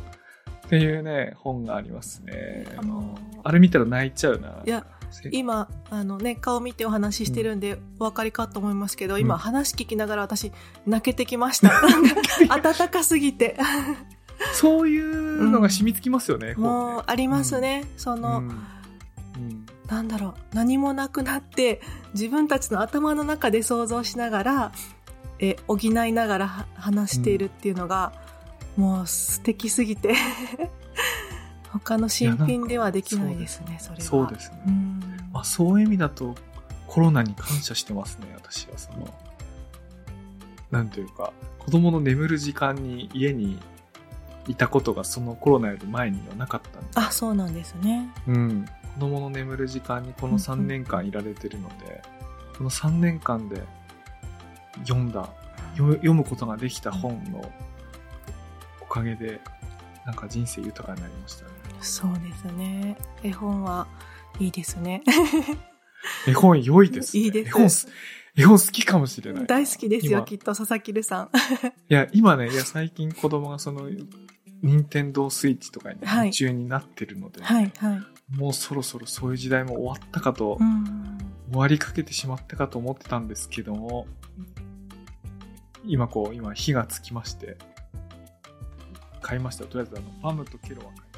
っていうね、本がありますね。あの、あれ見たら泣いちゃうな。いや、せ今、あのね、顔見てお話ししてるんで、お分かりかと思いますけど、今うん話聞きながら私、泣けてきました。[laughs] 温かすぎて。そういうのが染みつきますよね、も本ね、う、ありますね。その、うんうんなんだろう、何もなくなって、自分たちの頭の中で想像しながら、え、補いながらは話しているっていうのが、もう素敵すぎて、[laughs] 他の新品ではできないですね、それは。そうですね。うんまあ、そういう意味だと、コロナに感謝してますね、私は。その、なんていうか、子供の眠る時間に家にいたことがそのコロナより前にはなかったんで。あ、そうなんですね。うん。子供の眠る時間にこの3年間いられてるので、この3年間で読んだ、読読むことができた本のおかげで、なんか人生豊かになりましたね。そうですね。絵本はいいですね。[laughs] 絵本良いです、ね。いいです絵本す、絵本好きかもしれない。大好きですよ、今きっと、佐々木留さん。いや、今ね、いや、最近子供がその、任天堂スイッチとかにはい夢中になってるので、はい、はい。もうそろそろそういう時代も終わったかと、うん。終わりかけてしまったかと思ってたんですけども、今こう、今火がつきまして、買いました。とりあえずあの、パムとケロは買いました。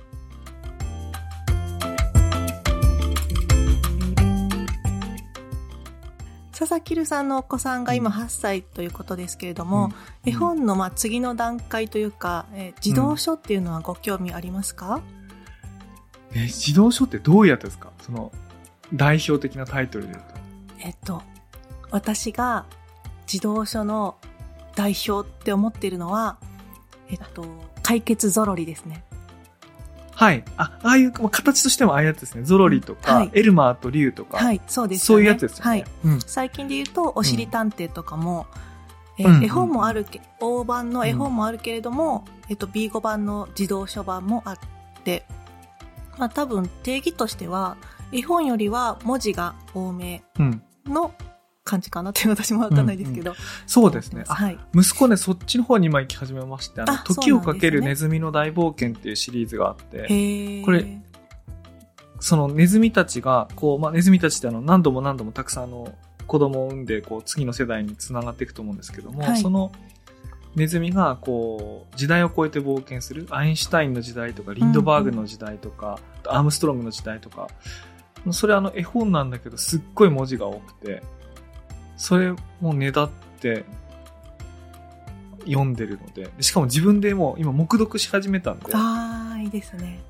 佐々木留さんのお子さんが今うん8歳ということですけれども、うん絵本のまあ次の段階というか、えー児童書っていうのはご興味ありますか、え、自動書ってどういうやつですか？その、代表的なタイトルで言うと。えっと、私が児童書の代表って思ってるのは、えっと、解決ゾロリですね。はい。あ、ああいう、まあ形としてもああいうやつですね。ゾロリとか、はいエルマーとリュウとか、はい、そうですそう。いうやつですよね。はい。うん。最近で言うと、おしり探偵とかも、えうんうん絵本もあるけ、大版の絵本もあるけれども、えっと、B5 版の児童書版もあって、まあ多分定義としては、絵本よりは文字が多めうん。の感じかなっていう私もわかんないですけど。そうですね。あ、はい。息子ね、そっちの方に今行き始めまして、あの、あ時をかけるネズミの大冒険っていうシリーズがあって。これそのネズミたちが、こう、まあ、ネズミたちってあの、何度も何度もたくさんあの、子供を産んで、こう、次の世代に繋がっていくと思うんですけども、はいその、ネズミが、こう、時代を超えて冒険する、アインシュタインの時代とか、リンドバーグの時代とか、アームストロングの時代とか、それあの、絵本なんだけど、すっごい文字が多くて、それもねだって、読んでるので、しかも自分でもう今、黙読し始めたんで、ああ、いいですね。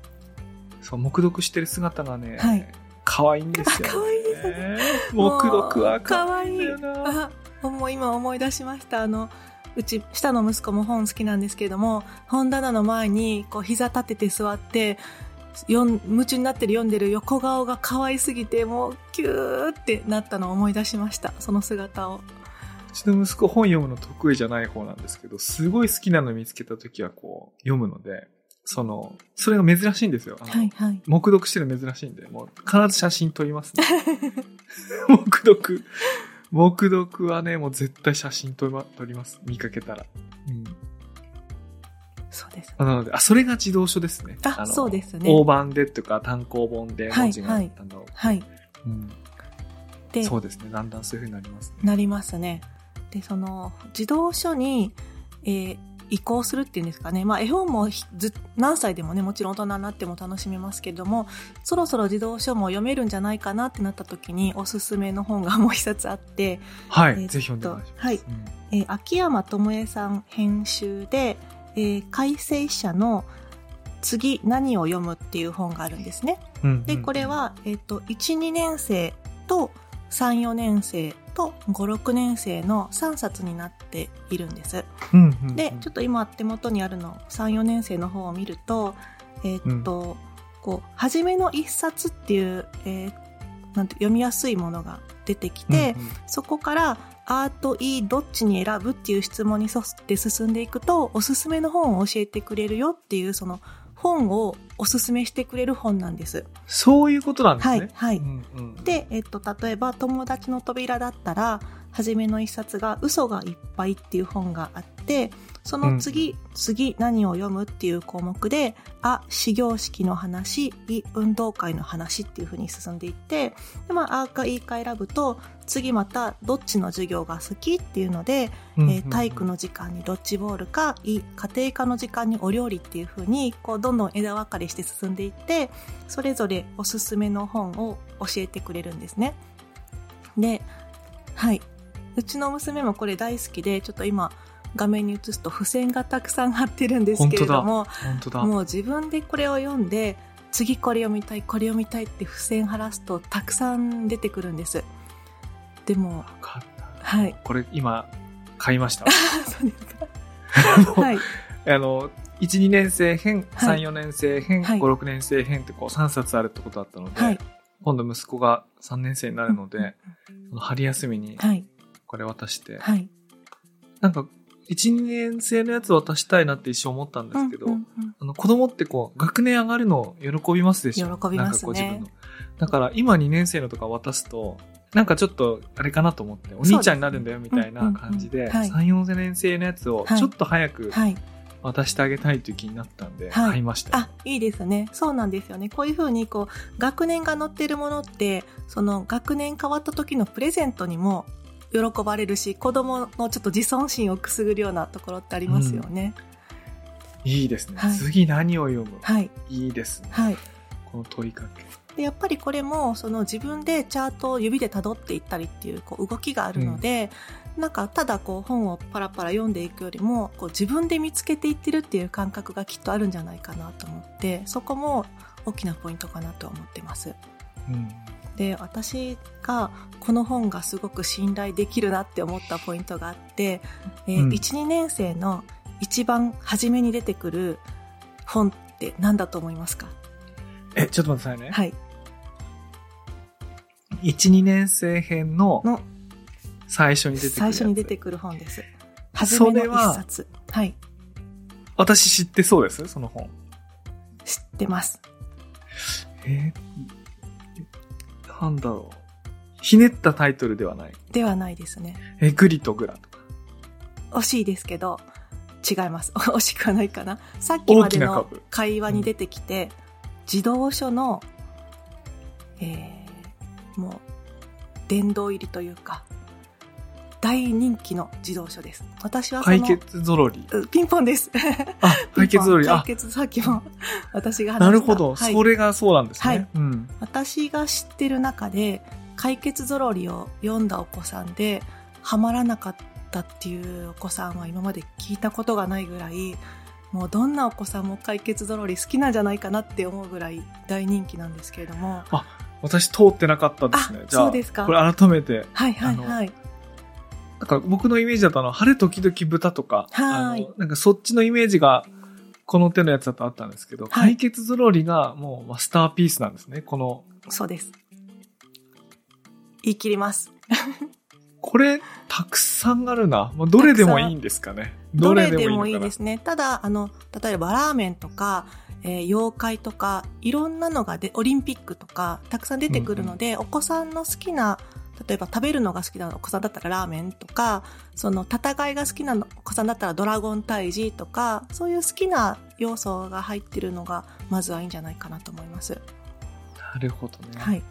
そう、黙読してる姿がね、はい可愛いんですよ、ね。あ可愛いですね。黙読は可愛いんだよもうな。あ、もう今思い出しました。あの、うち、下の息子も本好きなんですけれども、本棚の前に、こう、膝立てて座って、夢中になってる読んでる横顔が可愛すぎて、もう、キューってなったのを思い出しました。その姿を。うちの息子本読むの得意じゃない方なんですけど、すごい好きなの見つけた時はこう、読むので、その、それが珍しいんですよ。はい、はい。黙読してるの珍しいんで、もう必ず写真撮りますね。[laughs] 黙読。黙読はね、もう絶対写真撮りま撮ります。見かけたら。うん。そうです。なので、あ、それが自動書ですね。あのそうですね大判でとか単行本で文字が、はいはいあの、はい。うん、で、そうですね。だんだんそういう風になりますね。なりますね。で、その、児童書に、えー移行するっていうんですかね。まあ、絵本もひず何歳でもね、もちろん大人になっても楽しめますけれども、そろそろ児童書も読めるんじゃないかなってなった時に、おすすめの本がもう一冊あって、はい。えーぜひ読んでお願いします。はいうんえー秋山智恵さん編集で、えー改正者の次何を読むっていう本があるんですね。うんで、これ、は、えっ、と、1、2年生と3、4年生と5、6年生の3冊になっているんです。うんうんうんで、ちょっと今手元にあるの、3、4年生の方を見ると、えっ、と、こう、初めの1冊っていう、えーなんて読みやすいものが出てきて、うんうんそこから、アート E どっちに選ぶっていう質問に沿って進んでいくと、おすすめの本を教えてくれるよっていう、その本をおすすめしてくれる本なんです。そういうことなんですね。はい、はい。うんうんで、えっと、例えば、友達の扉だったら、初めの一冊が、嘘がいっぱいっていう本があって、その次、次何を読むっていう項目で、あ、始業式の話、い、運動会の話っていう風に進んでいって、で、まあ、あーかいいか選ぶと、次また、どっちの授業が好きっていうので、うんうんえー体育の時間にドッジボールか、い、家庭科の時間にお料理っていう風に、こう、どんどん枝分かれして進んでいって、それぞれおすすめの本を教えてくれるんですね。で、はい。うちの娘もこれ大好きで、ちょっと今、画面に映すと付箋がたくさん貼ってるんですけれども、本当だ。もう自分でこれを読んで、次これ読みたい、これ読みたいって付箋貼らすとたくさん出てくるんです。でも。はい。これ今、買いました？そうですか。はい。[laughs] あの、1、2年生編、はい3、4年生編、はい5、6年生編ってこう3冊あるってことだったので、はい。今度息子が3年生になるので、その春休みにはい。これ渡して、はい。なんか、1、2年生のやつ渡したいなって一瞬思ったんですけど、うんうんうんあの子供ってこう、学年上がるの喜びますでしょ？喜びますねなんかこう自分の。だから今2年生のとか渡すと、なんかちょっとあれかなと思って、お兄ちゃんになるんだよみたいな感じで、うんうんうんはい3、4年生のやつをはいちょっと早くはい。渡してあげたいという気になったんで、はい買いました。あ、いいですね。そうなんですよね。こういうふうに、こう、学年が載ってるものって、その学年変わった時のプレゼントにも喜ばれるし、子供のちょっと自尊心をくすぐるようなところってありますよね。いいですね。はい次何を読む？はい。いいですね。はい。この問いかけ。で、やっぱりこれも、その自分でチャートを指で辿っていったりっていう、こう、動きがあるので、なんか、ただこう、本をパラパラ読んでいくよりも、こう、自分で見つけていってるっていう感覚がきっとあるんじゃないかなと思って、そこも大きなポイントかなと思ってます。うんで、私がこの本がすごく信頼できるなって思ったポイントがあって、えーうん1、2年生の一番初めに出てくる本って何だと思いますか？え、ちょっと待ってくださいね。はい。1、2年生編のの最初に出てくる。最初に出てくる本です。初めの一冊。はい。私知ってそうです？その本。知ってます。えーなんだろう。ひねったタイトルではない。ではないですね。え、グリとグラとか。惜しいですけど、違います。[laughs] 惜しくはないかな。さっきまでの株会話に出てきて、自動書の、えー、もう、殿堂入りというか、大人気の自動書です。私はその、解決ゾロリ。うピンポンです。あ、解決ゾロリ。あ、解決、さっきも私が話した。なるほど。はいそれがそうなんですね。はいうん。私が知ってる中で解決ぞろりを読んだお子さんでハマらなかったっていうお子さんは今まで聞いたことがないぐらいもうどんなお子さんも解決ぞろり好きなんじゃないかなって思うぐらい大人気なんですけれども私通ってなかったですねあ。じゃあ、そうですかこれ改めて。はいはいはいなんか僕のイメージだとあの、晴れ時々豚とか、はい。なんかそっちのイメージが、この手のやつだとあったんですけど、はい。解決ゾロリがもうマスターピースなんですね。この、そうです。言い切ります。[laughs] これ、たくさんあるな。まあ、どれでもいいんですかね。どれでもいいですね。ただあの例えばラーメンとかえー妖怪とかいろんなのがでオリンピックとかたくさん出てくるので、お子さんの好きな例えば食べるのが好きなお子さんだったらラーメンとかその戦いが好きなお子さんだったらドラゴン退治とかそういう好きな要素が入ってるのがまずはいいんじゃないかなと思います。なるほどね。はい、い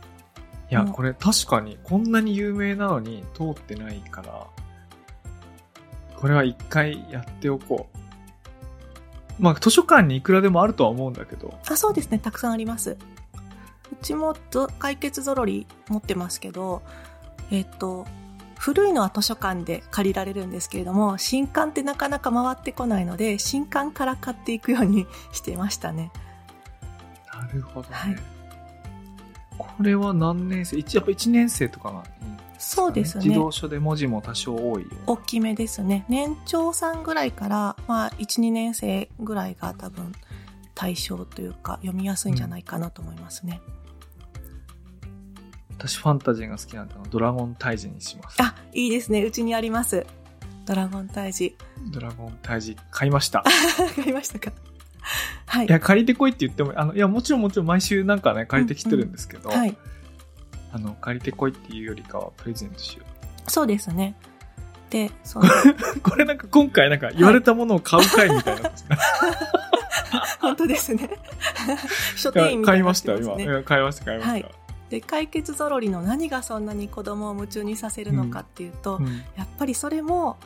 や、これ確かにこんなに有名なのに通ってないから、これは一回やっておこう。まあ図書館にいくらでもあるとは思うんだけど、あそうですねたくさんあります。うちもぞ解決ぞろり持ってますけど、えっと、古いのは図書館で借りられるんですけれども、新刊ってなかなか回ってこないので、新刊から買っていくようにしていましたね。なるほどね。はいこれは何年生？一やっぱ1年生とかがいいね、そうですね自動書で文字も多少多い大きめですね。年長さんぐらいから、まあ、1、2年生ぐらいが多分対象というか、読みやすいんじゃないかなと思いますね。私ファンタジーが好きなんでドラゴン退治にします。あ、いいですね。うちにあります。ドラゴン退治。ドラゴン退治買いました。[laughs] 買いましたかはいい。や、借りてこいって言っても、あの、いや、もちろんもちろん毎週なんかね、借りてきてるんですけど、はい。あの、借りてこいっていうよりかはプレゼントしよそうですね。で、その、う。[laughs] これなんか今回なんか言われたものを買う会みたいな、[laughs] 本当ですね。書店員みたいになっ買いましてた、今。買いました、買いました。はいで、解決ぞろりの何がそんなに子供を夢中にさせるのかっていうと、うん。やっぱりそれも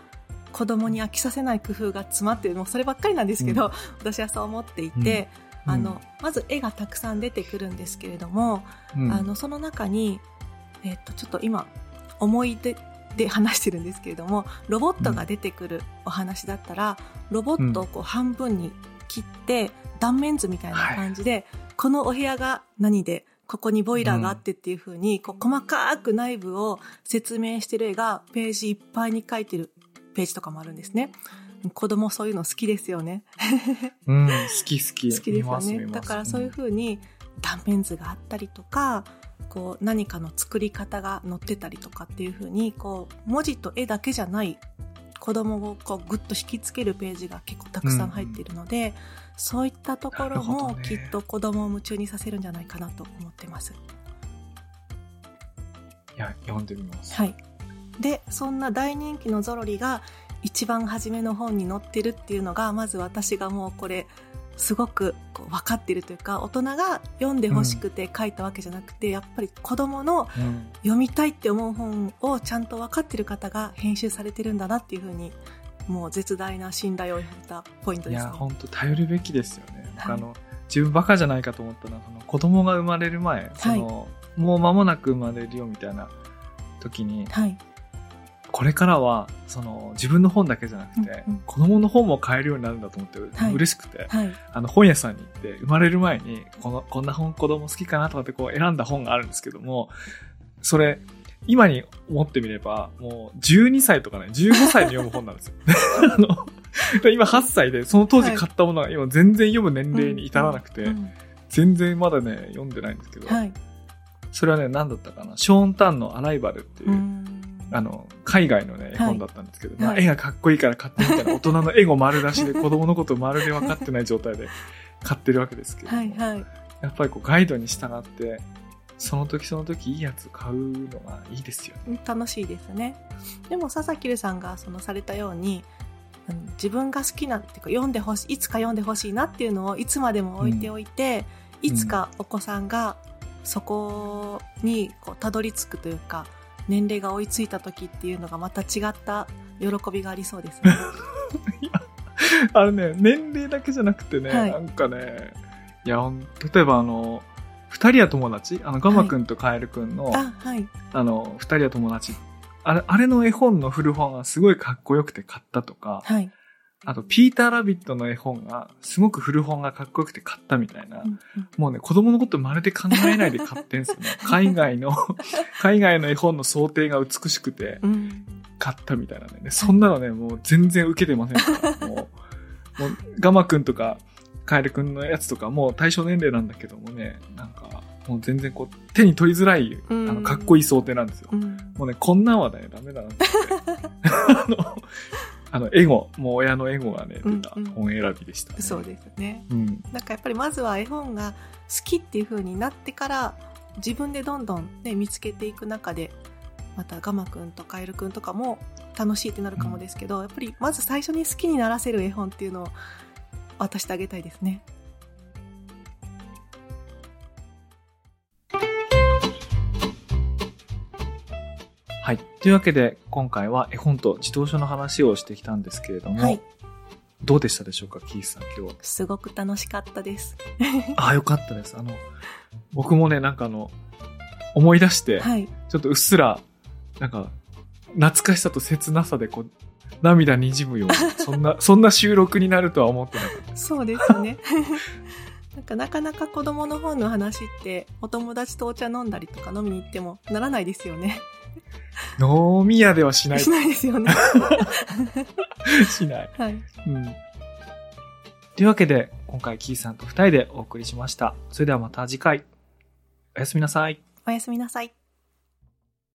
子供に飽きさせない工夫が詰まってる、もうそればっかりなんですけど、私はそう思っていて、うん。あの、まず絵がたくさん出てくるんですけれども、うん。あの、その中に、えっと、ちょっと今、思い出で話してるんですけれども、ロボットが出てくるお話だったら、ロボットをこう半分に切って、断面図みたいな感じで、このお部屋が何で、ここにボイラーがあってっていう風に、こう細かく内部を説明してる絵がページいっぱいに書いてるページとかもあるんですね。子供そういうの好きですよね。うん、好き好き。好きですよね。だからそういう風に断面図があったりとか、こう何かの作り方が載ってたりとかっていう風に、こう文字と絵だけじゃない子供をこうグッと引きつけるページが結構たくさん入っているので、そういったところもきっと子供を夢中にさせるんじゃないかなと思ってます。いや、読んでみます。はい。で、そんな大人気のゾロリが一番初めの本に載ってるっていうのが、まず私がもうこれ、すごくこう分かってるというか、大人が読んでほしくて書いたわけじゃなくて、やっぱり子供のうん読みたいって思う本をちゃんと分かってる方が編集されてるんだなっていうふうに、もう絶大な信頼を得たポイントいや、ですね。本当頼るべきですよね。はいあの、自分バカじゃないかと思ったのは、その子供が生まれる前、その、もう間もなく生まれるよみたいな時に、はい。これからは、その、自分の本だけじゃなくて、うんうん子供の本も買えるようになるんだと思って、はい嬉しくて、はい。あの、本屋さんに行って、生まれる前に、この、こんな本子供好きかなとかってこう選んだ本があるんですけども、それ、今に思ってみれば、もう12歳とかね、15歳に読む本なんですよ。[laughs] あの、今8歳で、その当時買ったものが今全然読む年齢に至らなくて、うん全然まだね、読んでないんですけど、はい。それはね、何だったかな、ショーン・タンのアライバルっていう、うんあの、海外のね、絵本だったんですけど、まあはい絵がかっこいいから買ってみたら、大人の絵語丸出しで子供のことまるで分かってない状態で買ってるわけですけど、はいはい。やっぱりこうガイドに従って、その時その時いいやつ買うのがいいですよね。楽しいですね。でも、佐々木さんがそのされたように、自分が好きなっていうか読んでほしい、いつか読んでほしいなっていうのをいつまでも置いておいて、んいつかお子さんがそこにこうたどり着くというか、年齢が追いついた時っていうのがまた違った喜びがありそうですね。[laughs] あれね、年齢だけじゃなくてね、はいなんかね、いや、ほん例えばあの、二人は友達？あの、ガマくんとカエルくんの、あ、はい。あの、二人は友達あれ、あれの絵本の古本がすごいかっこよくて買ったとか、はい。あと、ピーターラビットの絵本が、すごく古本がかっこよくて買ったみたいな、うんうんもうね、子供のことまるで考えないで買ってんすよね。[laughs] 海外の、[laughs] 海外の絵本の想定が美しくてうん。買ったみたいなね。でそんなのね、もう全然受けてませんから、もう、[laughs] もう、ガマくんとか、カエルくんのやつとか、もう対象年齢なんだけどもね、なんか、もう全然こう、手に取りづらい、あうんの、かっこいい想定なんですよ。うん。もうね、こんなんはね、ダメだなって言って。あの、あの、エゴ、もう親のエゴがね、出たうんうん本選びでした、ねそうですね。うん。なんかやっぱりまずは絵本が好きっていう風になってから自分でどんどんね見つけていく中でまたガマくんとカエルくんとかも楽しいってなるかもですけど、やっぱりまず最初に好きにならせる絵本っていうのを渡してあげたいですね。はい。というわけで、今回は絵本と児童書の話をしてきたんですけれども、はい。どうでしたでしょうか、キースさん、今日。すごく楽しかったです。[laughs] ああ、よかったです。あの、僕もね、なんかあの、思い出して、はい。ちょっとうっすら、なんか、懐かしさと切なさで、こう、涙にじむような、[laughs] そんな、そんな収録になるとは思ってなかった。そうですね。[laughs] なんかなかなか子供の本の話ってお友達とお茶飲んだりとか飲みに行ってもならないですよね。飲み屋ではしない。しないですよね。[laughs] しない。はい。うん。というわけで、今回キーさんと二人でお送りしました。それではまた次回。おやすみなさい。おやすみなさい。